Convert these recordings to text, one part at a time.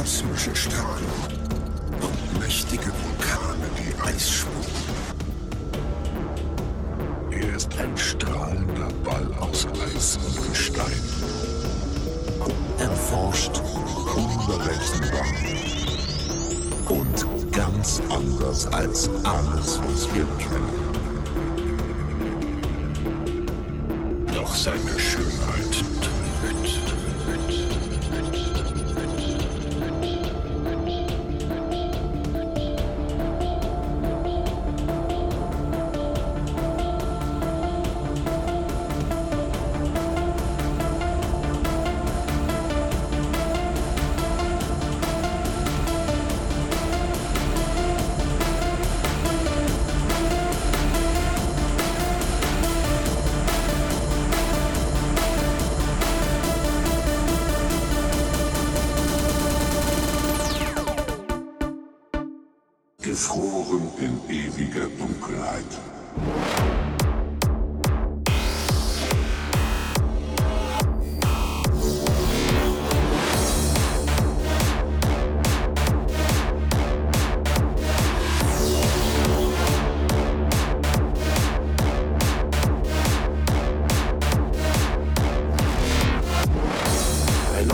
kosmische Strahlung und mächtige Vulkane, die Eis. Er ist ein strahlender Ball aus Eis und Gestein. Erforscht, unberechenbar und ganz anders als alles, was wir kennen. Doch seine Schönheit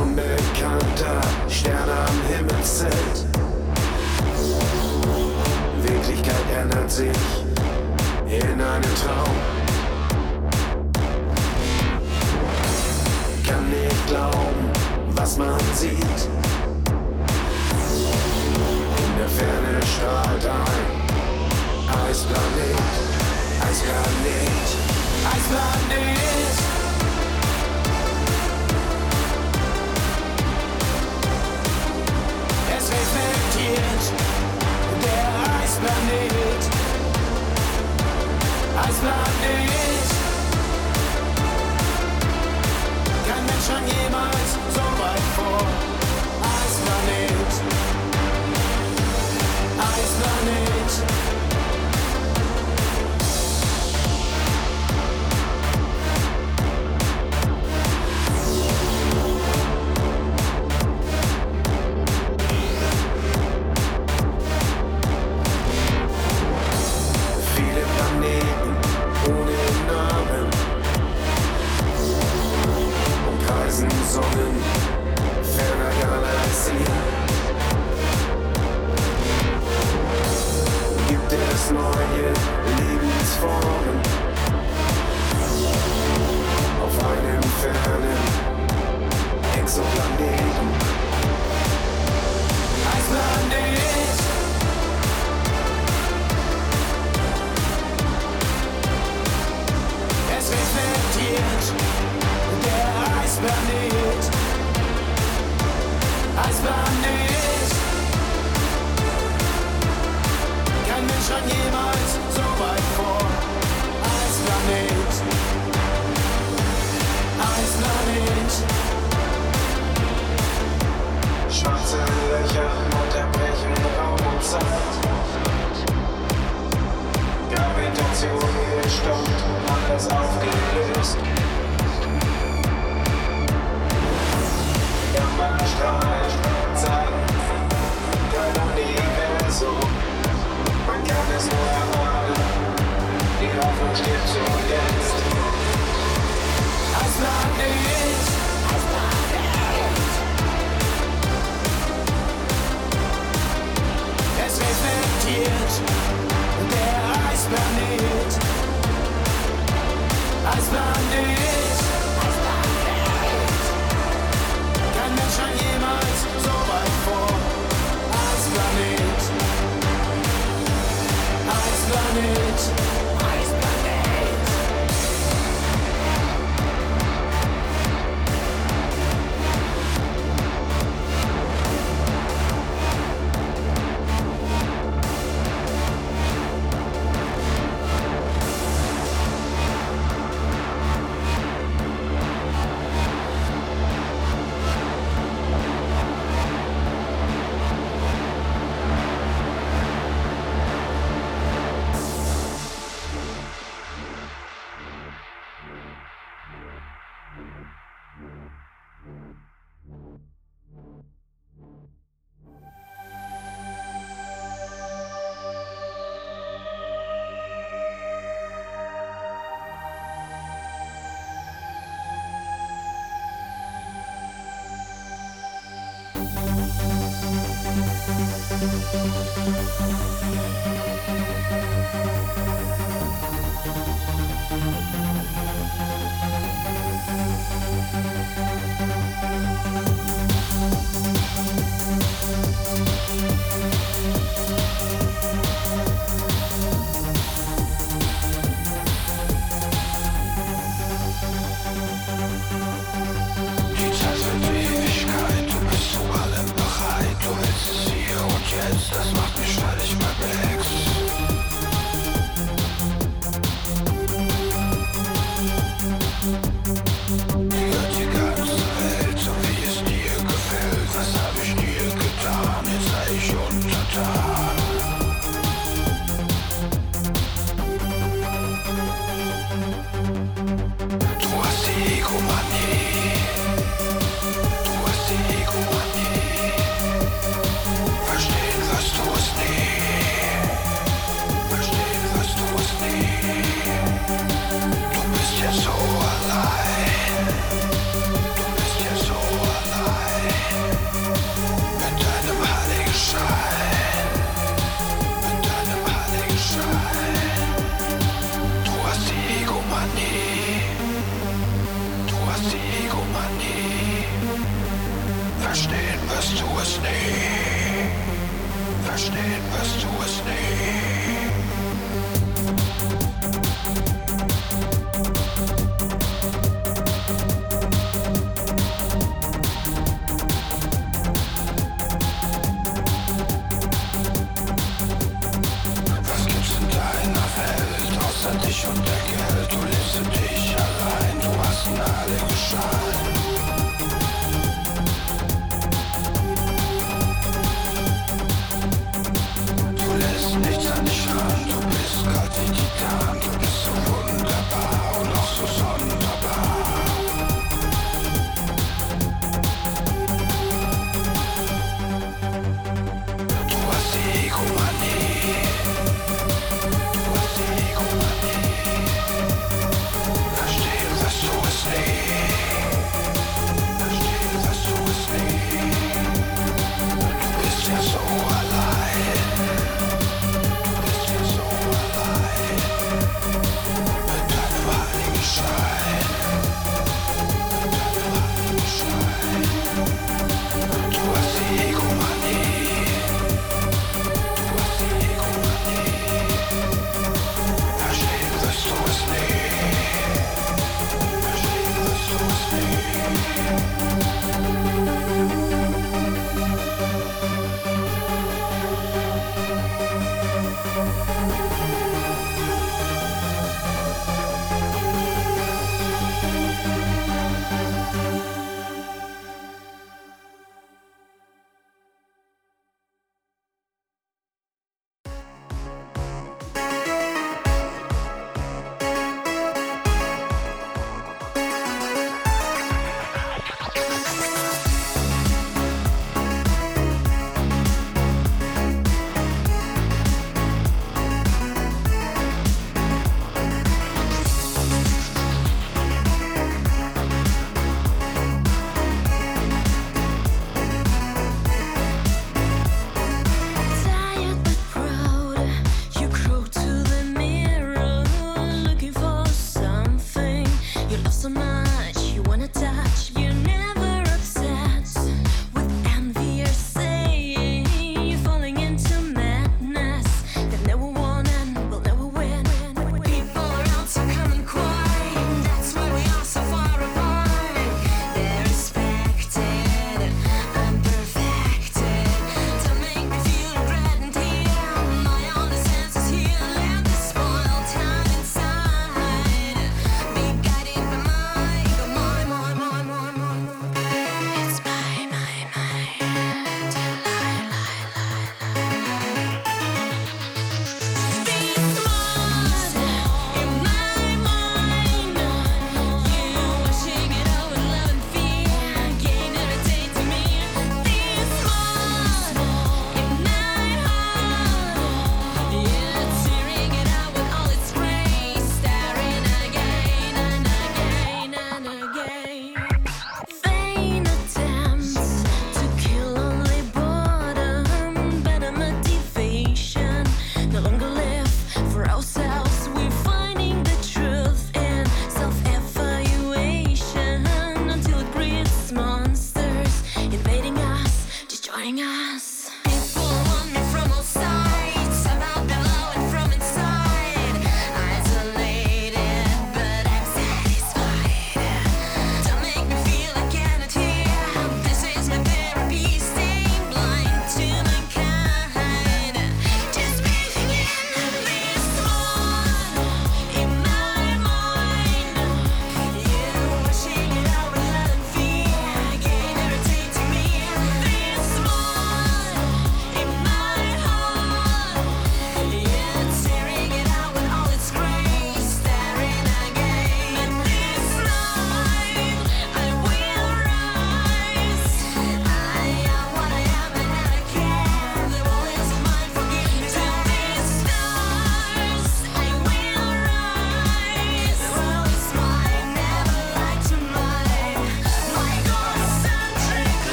Unbekannter Stern am Himmelszelt. Wirklichkeit ändert sich in einen Traum. Kann nicht glauben, was man sieht. In der Ferne strahlt ein Eisplanet, Eisplanet, Eisplanet. Eisplanet. Eisplanet. Kein Mensch schon jemals so weit vor. Eisplanet. Eisplanet.